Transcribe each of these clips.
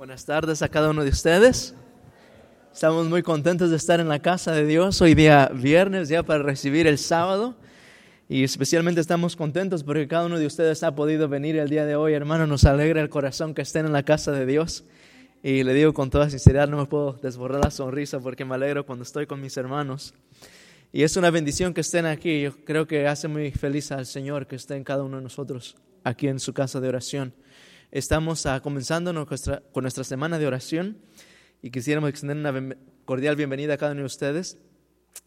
Buenas tardes a cada uno de ustedes. Estamos muy contentos de estar en la casa de Dios hoy día viernes, ya para recibir el sábado. Y especialmente estamos contentos porque cada uno de ustedes ha podido venir el día de hoy. Hermano, nos alegra el corazón que estén en la casa de Dios. Y le digo con toda sinceridad, no me puedo desbordar la sonrisa porque me alegro cuando estoy con mis hermanos. Y es una bendición que estén aquí. Yo creo que hace muy feliz al Señor que estén cada uno de nosotros aquí en su casa de oración. Estamos uh, comenzando nuestra, con nuestra semana de oración y quisiéramos extender una cordial bienvenida a cada uno de ustedes.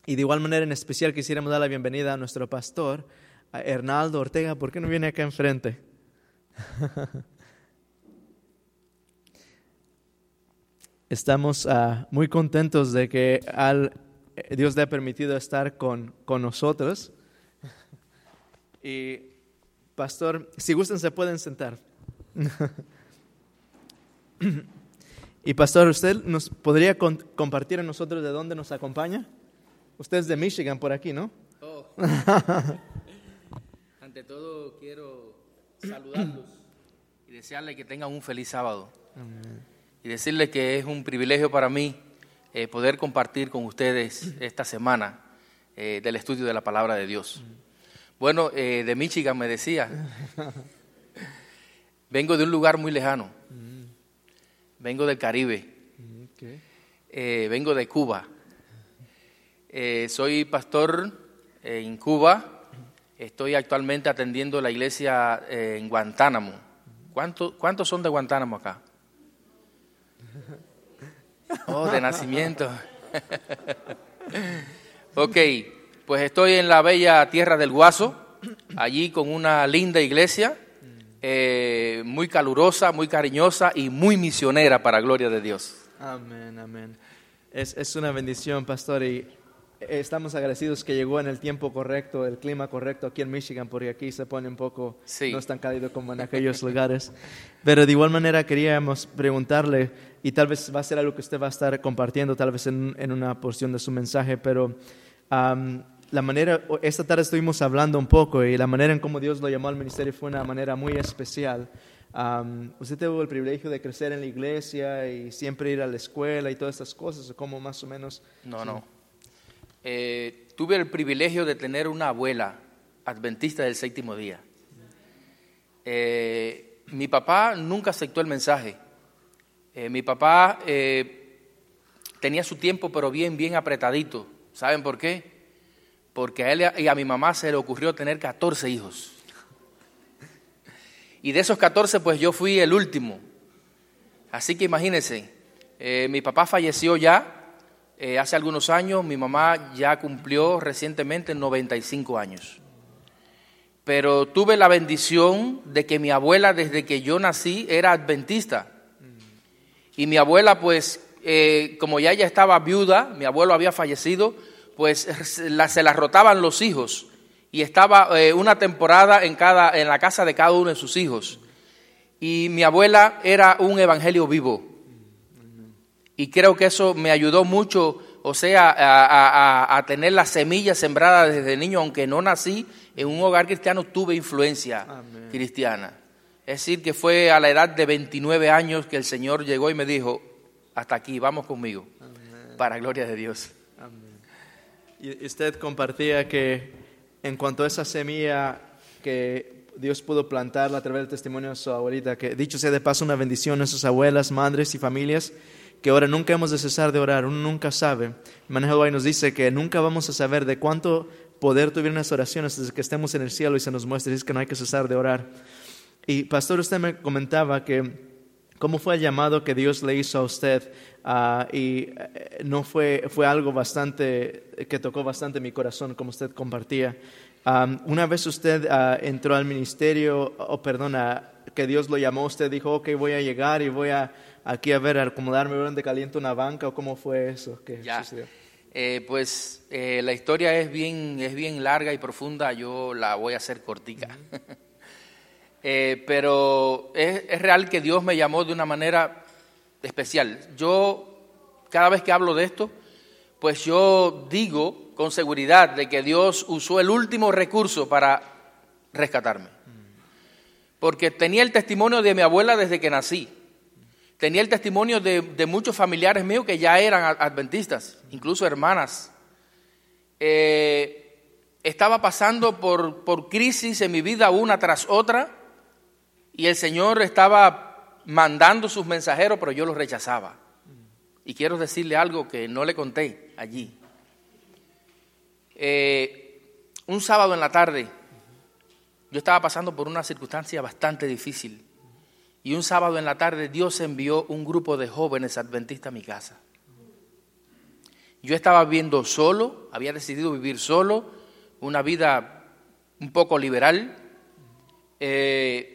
Y de igual manera, en especial, quisiéramos dar la bienvenida a nuestro pastor, a Hernaldo Ortega. ¿Por qué no viene acá enfrente? Estamos uh, muy contentos de que al, Dios le ha permitido estar con, con nosotros. Y, pastor, si gustan, se pueden sentar. y pastor, ¿usted nos podría compartir a nosotros de dónde nos acompaña? Usted es de Michigan por aquí, ¿no? Oh. Ante todo quiero saludarlos y desearles que tengan un feliz sábado. Y decirles que es un privilegio para mí eh, poder compartir con ustedes esta semana eh, del estudio de la palabra de Dios. Bueno, eh, de Michigan me decía. Vengo de un lugar muy lejano. Vengo del Caribe. Eh, vengo de Cuba. Eh, soy pastor en Cuba. Estoy actualmente atendiendo la iglesia eh, en Guantánamo. ¿Cuántos, ¿Cuántos son de Guantánamo acá? Oh, de nacimiento. ok, pues estoy en la bella tierra del Guaso, allí con una linda iglesia eh, muy calurosa, muy cariñosa y muy misionera para gloria de Dios. Amén, amén. Es, es una bendición, pastor, y estamos agradecidos que llegó en el tiempo correcto, el clima correcto aquí en Michigan, porque aquí se pone un poco, no es tan cálido como en aquellos lugares. Pero de igual manera queríamos preguntarle, y tal vez va a ser algo que usted va a estar compartiendo, tal vez en, en una porción de su mensaje, pero la manera, esta tarde estuvimos hablando un poco y la manera en cómo Dios lo llamó al ministerio fue una manera muy especial. usted tuvo el privilegio de crecer en la iglesia y siempre ir a la escuela y todas estas cosas, ¿cómo más o menos? No, no. Eh, tuve el privilegio de tener una abuela adventista del séptimo día. Eh, mi papá nunca aceptó el mensaje. Eh, mi papá tenía su tiempo, pero bien, bien apretadito. ¿Saben por qué? Porque a él y a mi mamá se le ocurrió tener 14 hijos. Y de esos 14, pues yo fui el último. Así que imagínense, eh, mi papá falleció ya eh, hace algunos años, mi mamá ya cumplió recientemente 95 años. Pero tuve la bendición de que mi abuela, desde que yo nací, era adventista. Y mi abuela, pues, eh, como ya ella estaba viuda, mi abuelo había fallecido, pues se las rotaban los hijos y estaba eh, una temporada en, cada, en la casa de cada uno de sus hijos. Y mi abuela era un evangelio vivo. Y creo que eso me ayudó mucho, o sea, a, tener la semilla sembrada desde niño, aunque no nací en un hogar cristiano, tuve influencia cristiana. Es decir, que fue a la edad de 29 años que el Señor llegó y me dijo, hasta aquí, vamos conmigo, para gloria de Dios. Y usted compartía que en cuanto a esa semilla que Dios pudo plantar a través del testimonio de su abuelita, que dicho sea de paso una bendición a sus abuelas, madres y familias, que ahora nunca hemos de cesar de orar, uno nunca sabe. Manuel nos dice que nunca vamos a saber de cuánto poder tuvieron las oraciones desde que estemos en el cielo y se nos muestre, es que no hay que cesar de orar. Y pastor, usted me comentaba que cómo fue el llamado que Dios le hizo a usted ah, y eh, no fue, fue algo bastante, que tocó bastante mi corazón, como usted compartía. una vez usted ah, entró al ministerio, o perdona, que Dios lo llamó, usted dijo, ok, voy a llegar y voy a aquí a ver, a acomodarme donde caliente una banca, o cómo fue eso que ya. Eh, pues eh, la historia es bien, es bien larga y profunda, yo la voy a hacer cortica. Eh, pero es, real que Dios me llamó de una manera especial. Yo, cada vez que hablo de esto, pues yo digo con seguridad de que Dios usó el último recurso para rescatarme. Porque tenía el testimonio de mi abuela desde que nací. tenía el testimonio de, de muchos familiares míos que ya eran adventistas, incluso hermanas. Eh, estaba pasando por, por crisis en mi vida una tras otra y el Señor estaba mandando sus mensajeros, pero yo los rechazaba. Y quiero decirle algo que no le conté allí. Eh, un sábado en la tarde, yo estaba pasando por una circunstancia bastante difícil. Y un sábado en la tarde Dios envió un grupo de jóvenes adventistas a mi casa. Yo estaba viviendo solo, había decidido vivir solo, una vida un poco liberal. eh,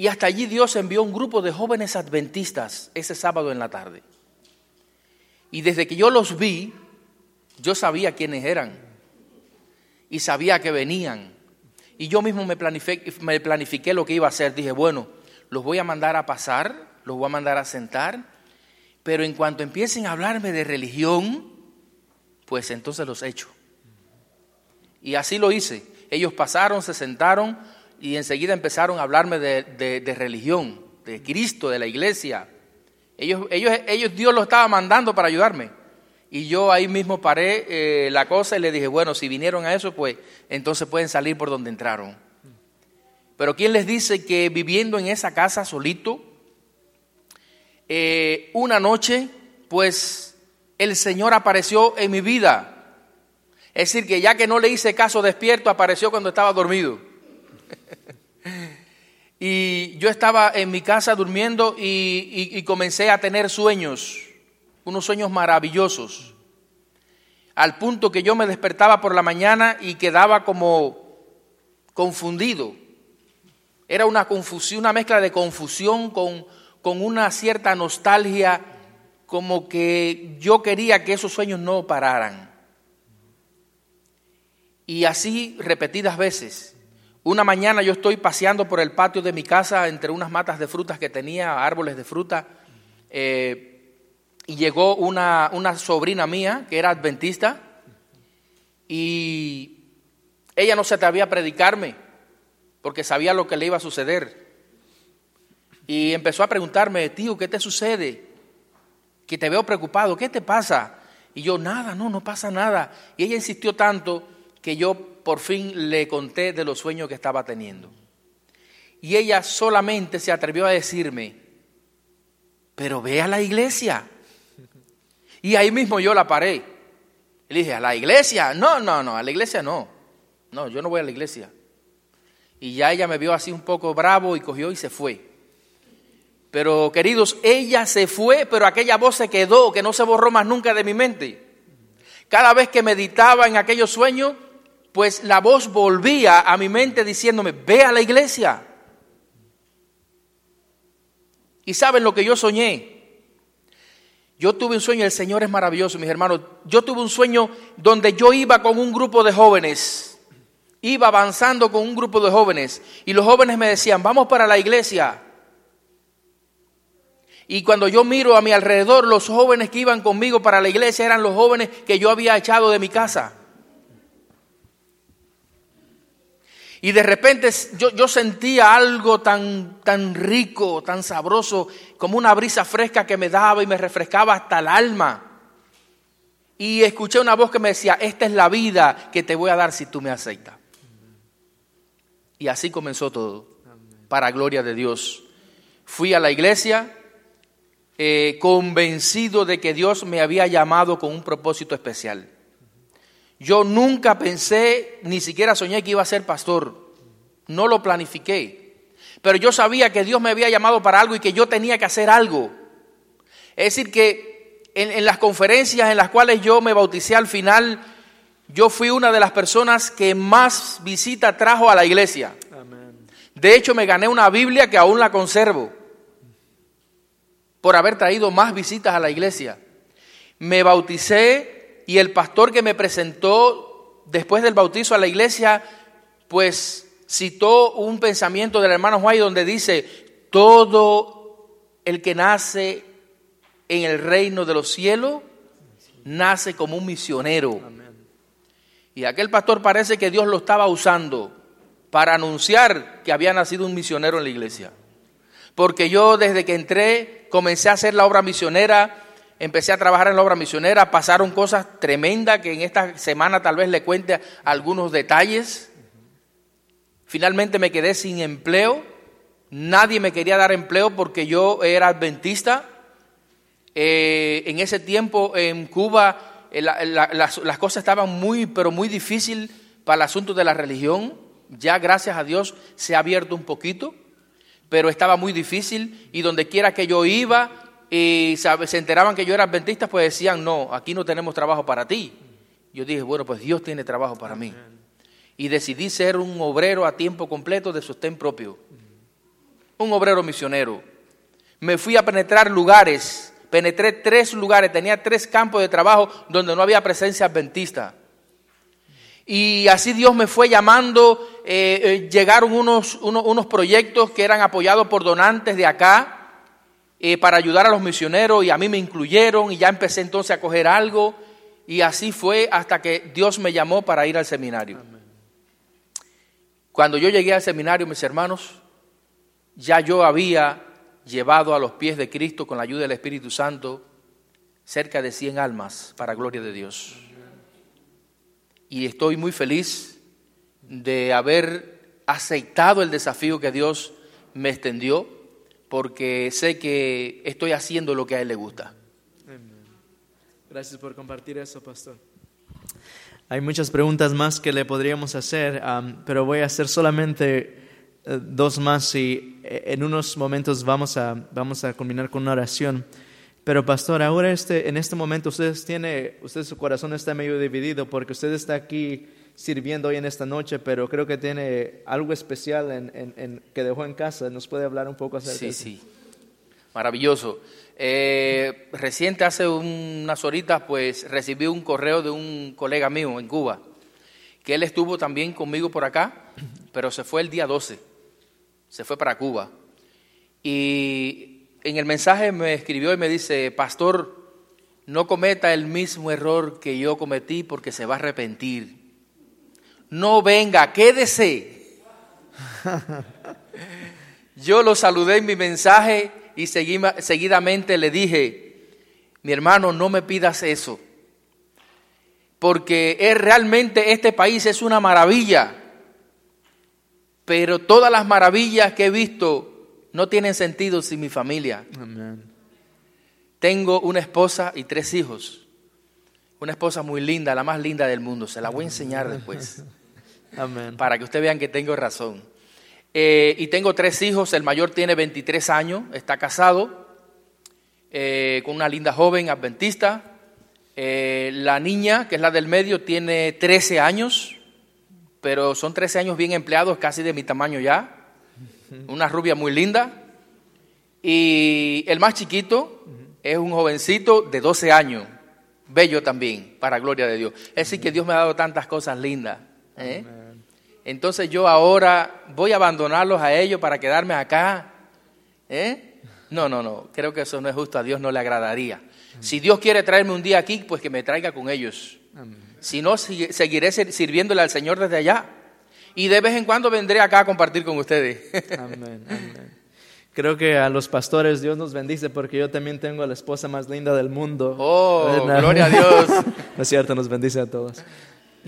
y hasta allí Dios envió un grupo de jóvenes adventistas ese sábado en la tarde. Y desde que yo los vi, yo sabía quiénes eran y sabía que venían. Y yo mismo me planifiqué, lo que iba a hacer. Dije, bueno, los voy a mandar a pasar, los voy a mandar a sentar, pero en cuanto empiecen a hablarme de religión, pues entonces los echo. Y así lo hice. Ellos pasaron, se sentaron y enseguida empezaron a hablarme de, de- religión, de Cristo, de la iglesia. Ellos, ellos, ellos, Dios los estaba mandando para ayudarme. Y yo ahí mismo paré eh, la cosa y le dije, bueno, si vinieron a eso, pues entonces pueden salir por donde entraron. Pero ¿quién les dice que viviendo en esa casa solito, eh, una noche, pues el Señor apareció en mi vida? Es decir, que ya que no le hice caso despierto, apareció cuando estaba dormido. y yo estaba en mi casa durmiendo y, comencé a tener sueños, unos sueños maravillosos, al punto que yo me despertaba por la mañana y quedaba como confundido. Era una confusión, una mezcla de confusión con, con una cierta nostalgia, como que yo quería que esos sueños no pararan. Y así repetidas veces. Una mañana yo estoy paseando por el patio de mi casa entre unas matas de frutas que tenía, árboles de fruta, eh, y llegó una, una sobrina mía que era adventista y ella no se atrevía a predicarme porque sabía lo que le iba a suceder. Y empezó a preguntarme, tío, ¿qué te sucede? Que te veo preocupado, ¿qué te pasa? Y yo, nada, no, no pasa nada. Y ella insistió tanto que yo por fin le conté de los sueños que estaba teniendo. Y ella solamente se atrevió a decirme, pero ve a la iglesia. Y ahí mismo yo la paré. Y le dije, ¿a la iglesia? No, no, no, a la iglesia no. No, yo no voy a la iglesia. Y ya ella me vio así un poco bravo y cogió y se fue. Pero queridos, ella se fue, pero aquella voz se quedó, que no se borró más nunca de mi mente. Cada vez que meditaba en aquellos sueños, pues la voz volvía a mi mente diciéndome, ve a la iglesia. Y saben lo que yo soñé. Yo tuve un sueño, el Señor es maravilloso, mis hermanos. Yo tuve un sueño donde yo iba con un grupo de jóvenes. Iba avanzando con un grupo de jóvenes. Y los jóvenes me decían, vamos para la iglesia. Y cuando yo miro a mi alrededor, los jóvenes que iban conmigo para la iglesia eran los jóvenes que yo había echado de mi casa. Y de repente yo, sentía algo tan, tan rico, tan sabroso, como una brisa fresca que me daba y me refrescaba hasta el alma. Y escuché una voz que me decía, esta es la vida que te voy a dar si tú me aceptas. Y así comenzó todo, para gloria de Dios. Fui a la iglesia eh, convencido de que Dios me había llamado con un propósito especial. Yo nunca pensé, ni siquiera soñé que iba a ser pastor. No lo planifiqué. Pero yo sabía que Dios me había llamado para algo y que yo tenía que hacer algo. Es decir, que en, en las conferencias en las cuales yo me bauticé al final, yo fui una de las personas que más visita trajo a la iglesia. Amén. De hecho, me gané una Biblia que aún la conservo por haber traído más visitas a la iglesia. Me bauticé y el pastor que me presentó después del bautizo a la iglesia, pues citó un pensamiento del hermano Juan donde dice, todo el que nace en el reino de los cielos, nace como un misionero. Y aquel pastor parece que Dios lo estaba usando para anunciar que había nacido un misionero en la iglesia. porque yo desde que entré comencé a hacer la obra misionera, empecé a trabajar en la obra misionera, pasaron cosas tremendas que en esta semana tal vez le cuente algunos detalles. Finalmente me quedé sin empleo, nadie me quería dar empleo porque yo era adventista. Eh, en ese tiempo en Cuba eh, las, cosas estaban muy, pero muy difíciles para el asunto de la religión. Ya gracias a Dios se ha abierto un poquito, pero estaba muy difícil y donde quiera que yo iba y se enteraban que yo era adventista, pues decían, no, aquí no tenemos trabajo para ti. Yo dije, bueno, pues Dios tiene trabajo para mí. Y decidí ser un obrero a tiempo completo de sostén propio. Un obrero misionero. Me fui a penetrar lugares, penetré tres lugares, tenía tres campos de trabajo donde no había presencia adventista. Y así Dios me fue llamando, eh, eh, llegaron unos, unos, proyectos que eran apoyados por donantes de acá eh, para ayudar a los misioneros y a mí me incluyeron y ya empecé entonces a coger algo y así fue hasta que Dios me llamó para ir al seminario. Cuando yo llegué al seminario, mis hermanos, ya yo había llevado a los pies de Cristo con la ayuda del Espíritu Santo cerca de 100 almas para gloria de Dios y estoy muy feliz de haber aceptado el desafío que Dios me extendió, porque sé que estoy haciendo lo que a Él le gusta. Gracias por compartir eso, pastor. Hay muchas preguntas más que le podríamos hacer, pero voy a hacer solamente eh, dos más y eh, en unos momentos vamos a, vamos a culminar con una oración. Pero pastor, ahora este, en este momento usted tiene, usted su corazón está medio dividido porque usted está aquí sirviendo hoy en esta noche, pero creo que tiene algo especial en, que dejó en casa. ¿Nos puede hablar un poco acerca sí, de eso? Sí, sí. Maravilloso. Eh, reciente, hace unas horitas, pues recibí un correo de un colega mío en Cuba, que él estuvo también conmigo por acá, pero se fue el día 12, se fue para Cuba. Y en el mensaje me escribió y me dice, pastor, no cometa el mismo error que yo cometí porque se va a arrepentir. No venga, quédese. yo lo saludé en mi mensaje y seguidamente le dije, mi hermano, no me pidas eso, porque es realmente este país es una maravilla, pero todas las maravillas que he visto no tienen sentido sin mi familia. Tengo una esposa y tres hijos. Una esposa muy linda, la más linda del mundo. Se la voy a enseñar después. Para que ustedes vean que tengo razón. Eh, y tengo tres hijos. El mayor tiene 23 años, está casado eh, con una linda joven adventista. Eh, la niña, que es la del medio, tiene 13 años, pero son 13 años bien empleados, casi de mi tamaño ya una rubia muy linda. Y el más chiquito es un jovencito de 12 años, bello también, para gloria de Dios. Es decir, que Dios me ha dado tantas cosas lindas. ¿Eh? Entonces yo ahora voy a abandonarlos a ellos para quedarme acá. ¿eh? No, no, no, creo que eso no es justo, a Dios no le agradaría. Si Dios quiere traerme un día aquí, pues que me traiga con ellos. Si no, seguiré sirviéndole al Señor desde allá y de vez en cuando vendré acá a compartir con ustedes. Amén, Creo que a los pastores Dios nos bendice porque yo también tengo a la esposa más linda del mundo. Oh, gloria a Dios. no es cierto, nos bendice a todos.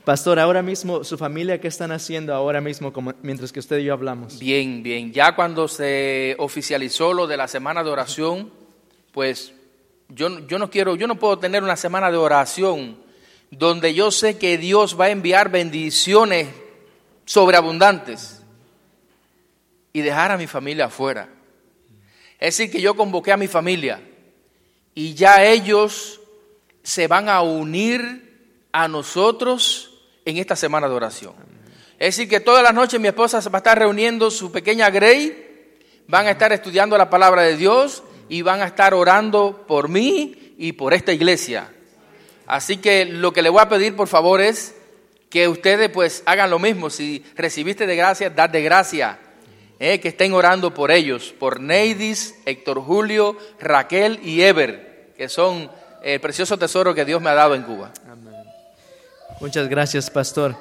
Pastor, ahora mismo, ¿su familia qué están haciendo ahora mismo mientras que usted y yo hablamos? Bien, bien. Ya cuando se oficializó lo de la semana de oración, pues yo, yo no quiero, yo no puedo tener una semana de oración donde yo sé que Dios va a enviar bendiciones sobreabundantes y dejar a mi familia afuera. Es decir, que yo convoqué a mi familia y ya ellos se van a unir a nosotros en esta semana de oración. Es decir, que todas las noches mi esposa va a estar reuniendo su pequeña Grey, van a estar estudiando la palabra de Dios y van a estar orando por mí y por esta iglesia. Así que lo que le voy a pedir, por favor, es que ustedes pues hagan lo mismo. Si recibiste de gracia, dad de gracia. Eh, que estén orando por ellos, por Neidis, Héctor Julio, Raquel y Ever, que son el precioso tesoro que Dios me ha dado en Cuba. Muchas gracias, pastor.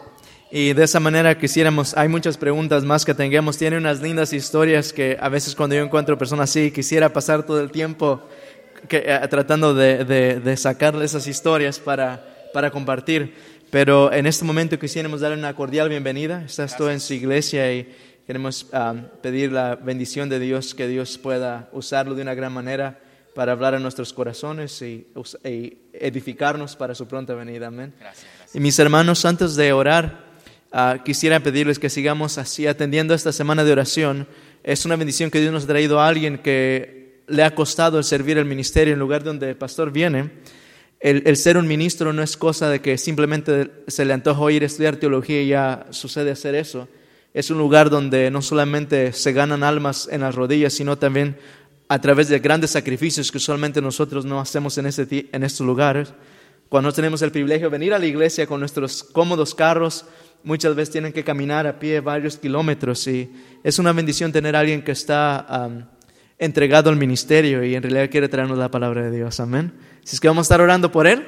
Y de esa manera quisiéramos, hay muchas preguntas más que tengamos, tiene unas lindas historias que a veces cuando yo encuentro personas así, quisiera pasar todo el tiempo que, eh, tratando de, de, de sacarle esas historias para, para compartir. Pero en este momento quisiéramos darle una cordial bienvenida. Estás tú en su iglesia y queremos um, pedir la bendición de Dios, que Dios pueda usarlo de una gran manera para hablar a nuestros corazones y, y edificarnos para su pronta venida. Amén. Gracias, mis hermanos, antes de orar, uh, quisiera pedirles que sigamos así atendiendo esta semana de oración. Es una bendición que Dios nos ha traído a alguien que le ha costado el servir el ministerio en lugar donde el pastor viene. El, ser un ministro no es cosa de que simplemente se le antoja ir a estudiar teología y ya sucede hacer eso. Es un lugar donde no solamente se ganan almas en las rodillas, sino también a través de grandes sacrificios que usualmente nosotros no hacemos en estos lugares. Cuando tenemos el privilegio de venir a la iglesia con nuestros cómodos carros, muchas veces tienen que caminar a pie varios kilómetros y es una bendición tener a alguien que está um, entregado al ministerio y en realidad quiere traernos la palabra de Dios. Amén. Si es que vamos a estar orando por Él.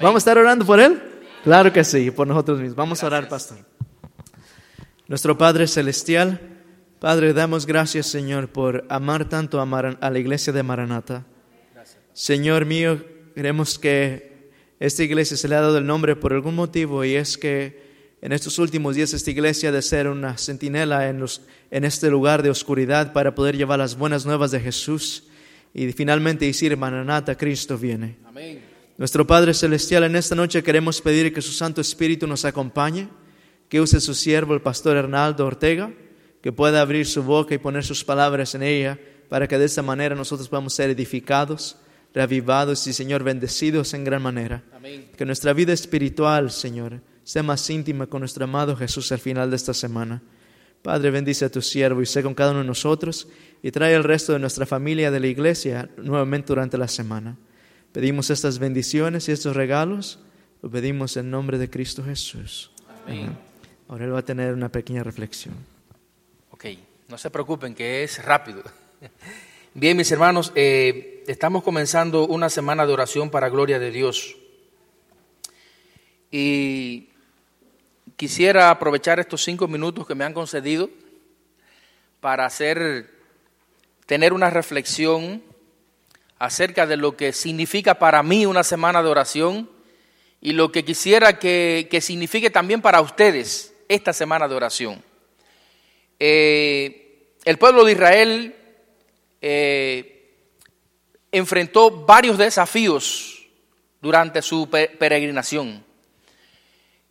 ¿Vamos a estar orando por Él? Claro que sí, por nosotros mismos. Vamos a orar, pastor. Nuestro Padre Celestial, Padre, damos gracias, Señor, por amar tanto a, Mar a la iglesia de Maranata. Señor mío, queremos que esta iglesia se le ha dado el nombre por algún motivo y es que en estos últimos días esta iglesia ha de ser una centinela en, los, en este lugar de oscuridad para poder llevar las buenas nuevas de Jesús y finalmente decir, Maranata, Cristo viene. Amén. Nuestro Padre Celestial, en esta noche queremos pedir que su Santo Espíritu nos acompañe, que use su siervo, el pastor Hernaldo Ortega, que pueda abrir su boca y poner sus palabras en ella, para que de esta manera nosotros podamos ser edificados, reavivados y, Señor, bendecidos en gran manera. Amén. Que nuestra vida espiritual, Señor, sea más íntima con nuestro amado Jesús al final de esta semana. Padre, bendice a tu siervo y sé con cada uno de nosotros y trae el resto de nuestra familia de la iglesia nuevamente durante la semana. Pedimos estas bendiciones y estos regalos, lo pedimos en nombre de Cristo Jesús. Amén. Ahora él va a tener una pequeña reflexión. Ok, no se preocupen que es rápido. Bien, mis hermanos, eh, estamos comenzando una semana de oración para gloria de Dios. Y quisiera aprovechar estos cinco minutos que me han concedido para hacer, tener una reflexión acerca de lo que significa para mí una semana de oración y lo que quisiera que, que signifique también para ustedes esta semana de oración. Eh, el pueblo de Israel eh, enfrentó varios desafíos durante su peregrinación.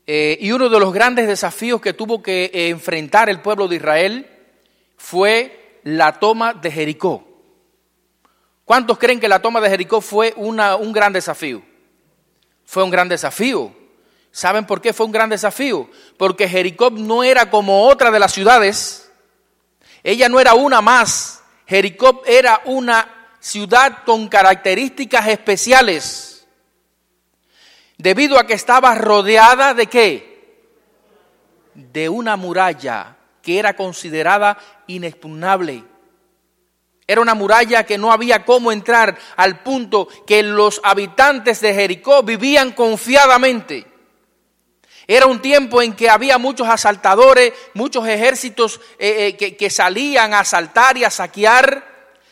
Eh, y uno de los grandes desafíos que tuvo que enfrentar el pueblo de Israel fue la toma de Jericó. ¿Cuántos creen que la toma de Jericó fue una, un gran desafío? Fue un gran desafío. ¿Saben por qué fue un gran desafío? Porque Jericó no era como otra de las ciudades. Ella no era una más. Jericó era una ciudad con características especiales. Debido a que estaba rodeada de qué? De una muralla que era considerada inexpugnable. Era una muralla que no había cómo entrar al punto que los habitantes de Jericó vivían confiadamente. Era un tiempo en que había muchos asaltadores, muchos ejércitos eh, eh, que, que salían a asaltar y a saquear.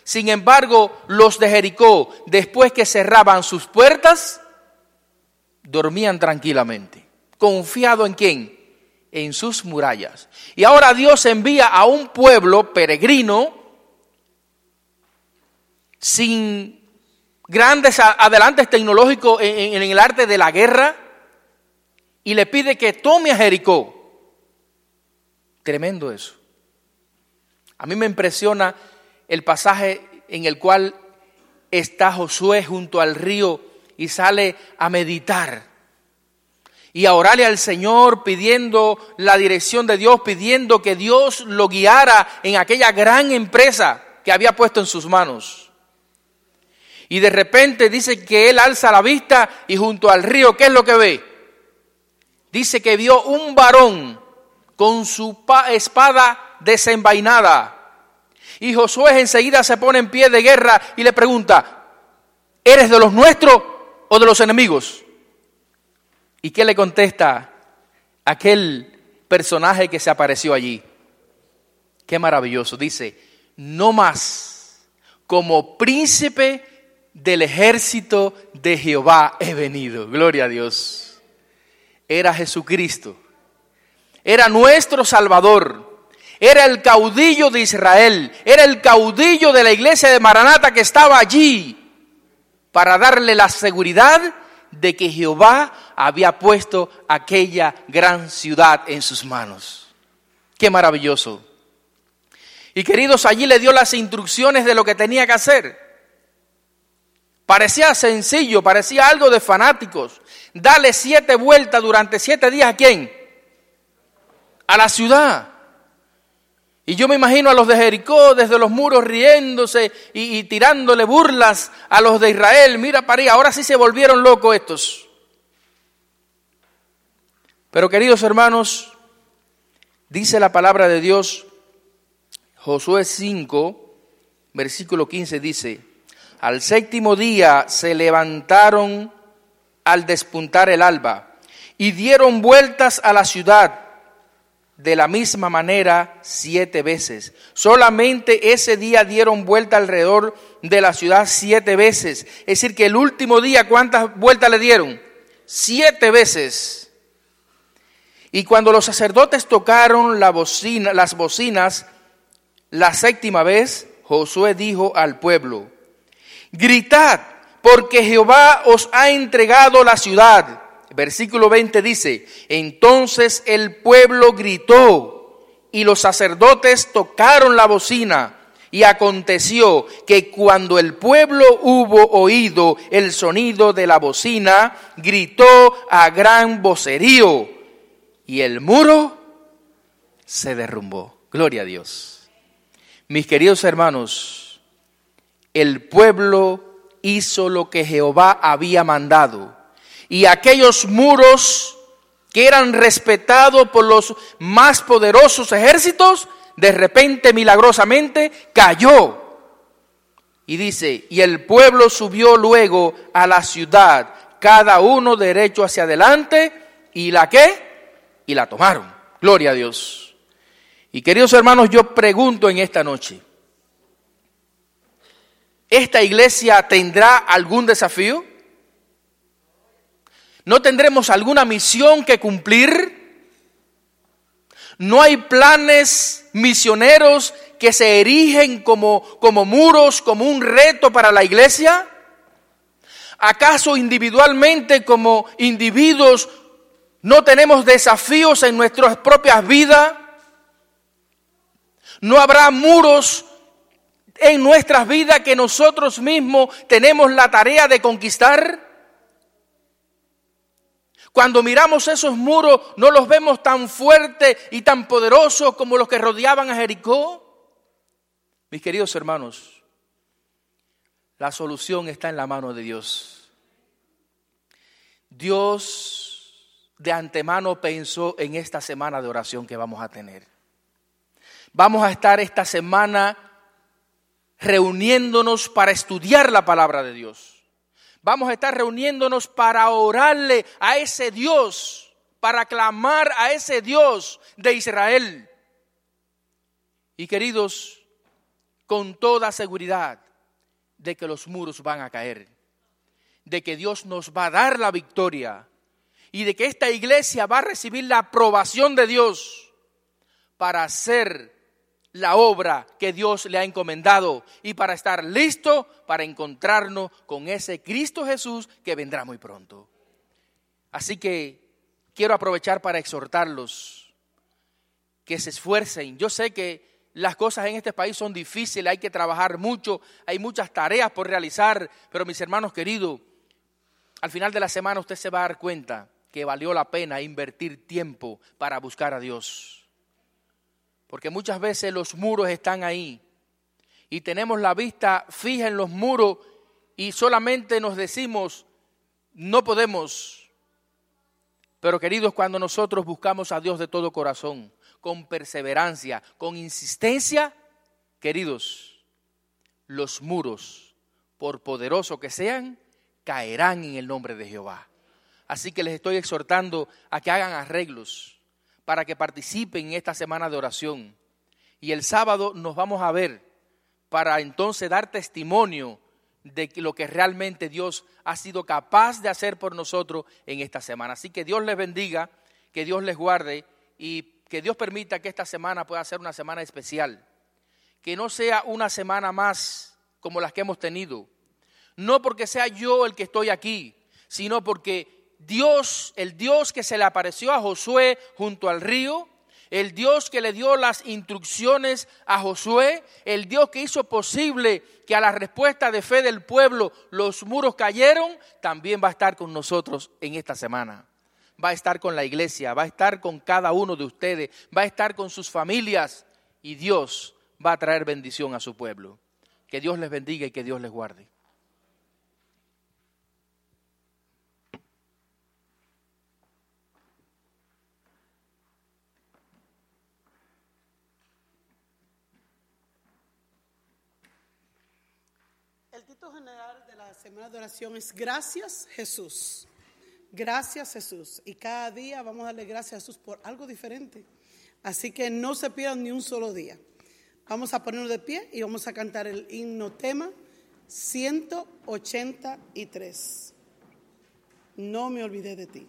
Sin embargo, los de Jericó, después que cerraban sus puertas, dormían tranquilamente. ¿Confiado en quién? En sus murallas. Y ahora Dios envía a un pueblo peregrino sin grandes adelantes tecnológicos en, el arte de la guerra y le pide que tome a Jericó. Tremendo eso. A mí me impresiona el pasaje en el cual está Josué junto al río y sale a meditar y a orarle al Señor pidiendo la dirección de Dios, pidiendo que Dios lo guiara en aquella gran empresa que había puesto en sus manos. Y de repente dice que él alza la vista y junto al río, ¿qué es lo que ve? Dice que vio un varón con su espada desenvainada. Y Josué enseguida se pone en pie de guerra y le pregunta, ¿eres de los nuestros o de los enemigos? ¿Y qué le contesta aquel personaje que se apareció allí. Qué maravilloso. Dice, no más como príncipe del ejército de Jehová he venido. Gloria a Dios. Era Jesucristo. Era nuestro Salvador. Era el caudillo de Israel. Era el caudillo de la iglesia de Maranata que estaba allí para darle la seguridad de que Jehová había puesto aquella gran ciudad en sus manos. Qué maravilloso. Y queridos, allí le dio las instrucciones de lo que tenía que hacer. Parecía sencillo, parecía algo de fanáticos. Dale siete vueltas durante siete días a quién? A la ciudad. Y yo me imagino a los de Jericó desde los muros riéndose y, tirándole burlas a los de Israel. Mira ahí, ahora sí se volvieron locos estos. Pero queridos hermanos, dice la palabra de Dios, Josué 5, versículo 15 dice, al séptimo día se levantaron al despuntar el alba y dieron vueltas a la ciudad de la misma manera siete veces. Solamente ese día dieron vuelta alrededor de la ciudad siete veces. Es decir, que el último día, ¿cuántas vueltas le dieron? Siete veces. Y cuando los sacerdotes tocaron la bocina, las bocinas la séptima vez, Josué dijo al pueblo, gritad, porque Jehová os ha entregado la ciudad Versículo 20 dice, entonces el pueblo gritó y los sacerdotes tocaron la bocina. Y aconteció que cuando el pueblo hubo oído el sonido de la bocina, gritó a gran vocerío y el muro se derrumbó. Gloria a Dios. Mis queridos hermanos, el pueblo hizo lo que Jehová había mandado y aquellos muros que eran respetados por los más poderosos ejércitos, de repente milagrosamente cayó. Y dice, y el pueblo subió luego a la ciudad, cada uno derecho hacia adelante, y la qué? Y la tomaron. Gloria a Dios. Y queridos hermanos, yo pregunto en esta noche, ¿esta iglesia tendrá algún desafío? ¿No tendremos alguna misión que cumplir? ¿No hay planes misioneros que se erigen como, como muros, como un reto para la iglesia? ¿Acaso individualmente como individuos no tenemos desafíos en nuestras propias vidas? ¿No habrá muros en nuestras vidas que nosotros mismos tenemos la tarea de conquistar? Cuando miramos esos muros, no los vemos tan fuertes y tan poderosos como los que rodeaban a Jericó. Mis queridos hermanos, la solución está en la mano de Dios. Dios de antemano pensó en esta semana de oración que vamos a tener. Vamos a estar esta semana reuniéndonos para estudiar la palabra de Dios. Vamos a estar reuniéndonos para orarle a ese Dios, para clamar a ese Dios de Israel. Y queridos, con toda seguridad de que los muros van a caer, de que Dios nos va a dar la victoria y de que esta iglesia va a recibir la aprobación de Dios para hacer la obra que Dios le ha encomendado y para estar listo para encontrarnos con ese Cristo Jesús que vendrá muy pronto. Así que quiero aprovechar para exhortarlos que se esfuercen. Yo sé que las cosas en este país son difíciles, hay que trabajar mucho, hay muchas tareas por realizar, pero mis hermanos queridos, al final de la semana usted se va a dar cuenta que valió la pena invertir tiempo para buscar a Dios. Porque muchas veces los muros están ahí y tenemos la vista fija en los muros y solamente nos decimos, no podemos. Pero queridos, cuando nosotros buscamos a Dios de todo corazón, con perseverancia, con insistencia, queridos, los muros, por poderoso que sean, caerán en el nombre de Jehová. Así que les estoy exhortando a que hagan arreglos para que participen en esta semana de oración. Y el sábado nos vamos a ver para entonces dar testimonio de lo que realmente Dios ha sido capaz de hacer por nosotros en esta semana. Así que Dios les bendiga, que Dios les guarde y que Dios permita que esta semana pueda ser una semana especial. Que no sea una semana más como las que hemos tenido. No porque sea yo el que estoy aquí, sino porque Dios, el Dios que se le apareció a Josué junto al río, el Dios que le dio las instrucciones a Josué, el Dios que hizo posible que a la respuesta de fe del pueblo los muros cayeron, también va a estar con nosotros en esta semana. Va a estar con la iglesia, va a estar con cada uno de ustedes, va a estar con sus familias y Dios va a traer bendición a su pueblo. Que Dios les bendiga y que Dios les guarde. general de la semana de oración es Gracias Jesús. Gracias Jesús. Y cada día vamos a darle gracias a Jesús por algo diferente. Así que no se pierdan ni un solo día. Vamos a ponernos de pie y vamos a cantar el himno tema 183. No me olvidé de ti.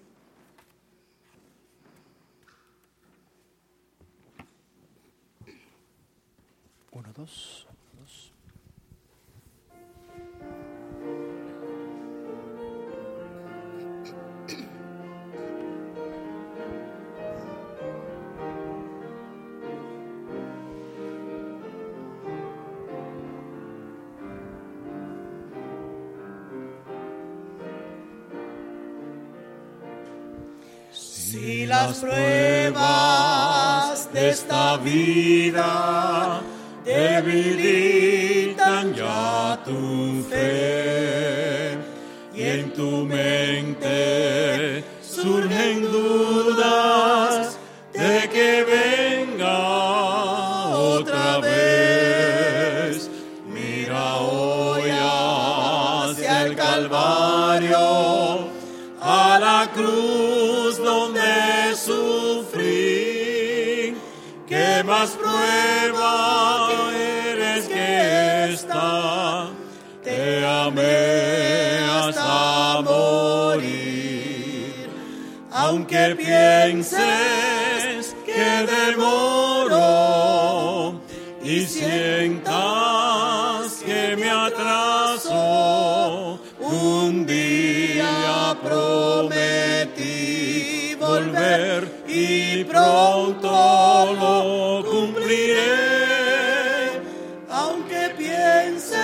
Uno, dos. Las pruebas de esta vida debilitan morir, aunque pienses que demoro y sientas que me atraso, un día prometí volver y pronto lo cumpliré, aunque pienses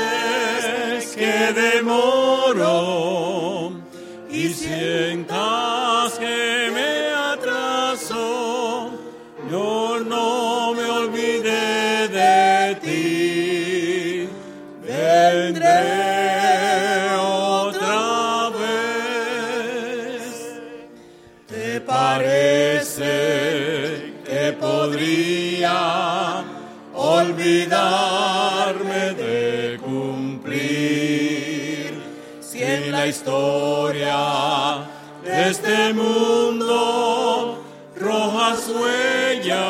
que demoro y sientas la historia de este mundo rojas huellas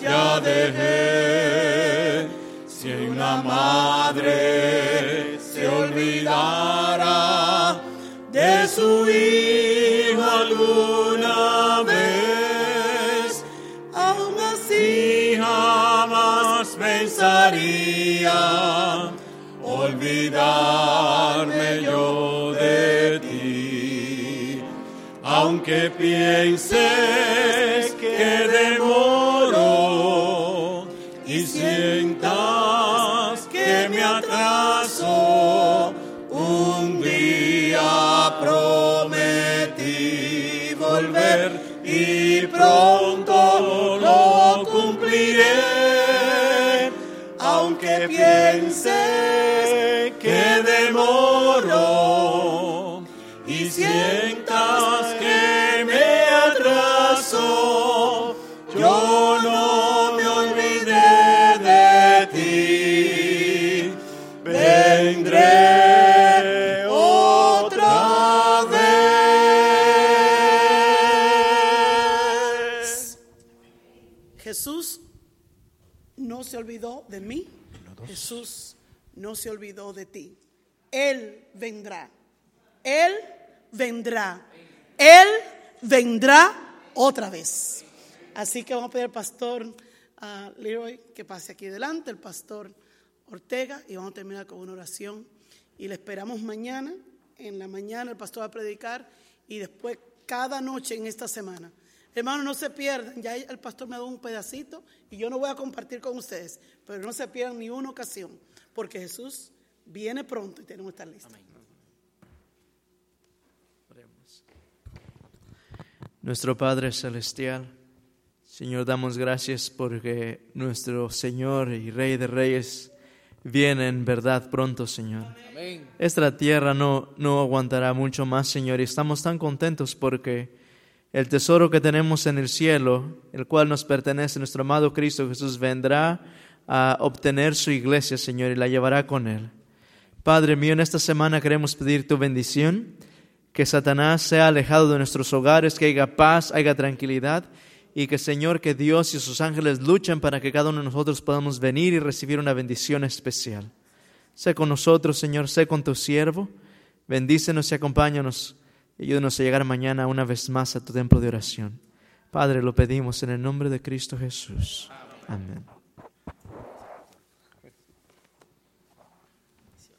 ya dejé? Si una madre se olvidara de su hijo alguna vez, aún así jamás pensaría olvidarme yo de ti. Aunque pienses y sientas que me atraso, yo no me olvidé de ti. Vendré otra vez. Jesús no se olvidó de mí, Jesús no se olvidó de ti. Él vendrá, Él vendrá, Él vendrá otra vez. Así que vamos a pedir al pastor Leroy que pase aquí delante, el pastor Ortega, y vamos a terminar con una oración. Y le esperamos mañana, en la mañana el pastor va a predicar y después cada noche en esta semana. Hermanos, no se pierdan, ya el pastor me ha dado un pedacito y yo no voy a compartir con ustedes, pero no se pierdan ni una ocasión, porque Jesús viene pronto y tenemos que estar listos. Oremos. Nuestro Padre Celestial, Señor, damos gracias porque nuestro Señor y Rey de Reyes viene en verdad pronto, Señor. Amén. Esta tierra no, no aguantará mucho más, Señor, y estamos tan contentos porque el tesoro que tenemos en el cielo, el cual nos pertenece, nuestro amado Cristo Jesús, vendrá a obtener su iglesia, Señor, y la llevará con él. Padre mío, en esta semana queremos pedir tu bendición, que Satanás sea alejado de nuestros hogares, que haya paz, haya tranquilidad, y que Señor, que Dios y sus ángeles luchen para que cada uno de nosotros podamos venir y recibir una bendición especial. Sé con nosotros, Señor, sé con tu siervo, bendícenos y acompáñanos. Y ayúdanos a llegar mañana una vez más a tu templo de oración. Padre, lo pedimos en el nombre de Cristo Jesús. Amén.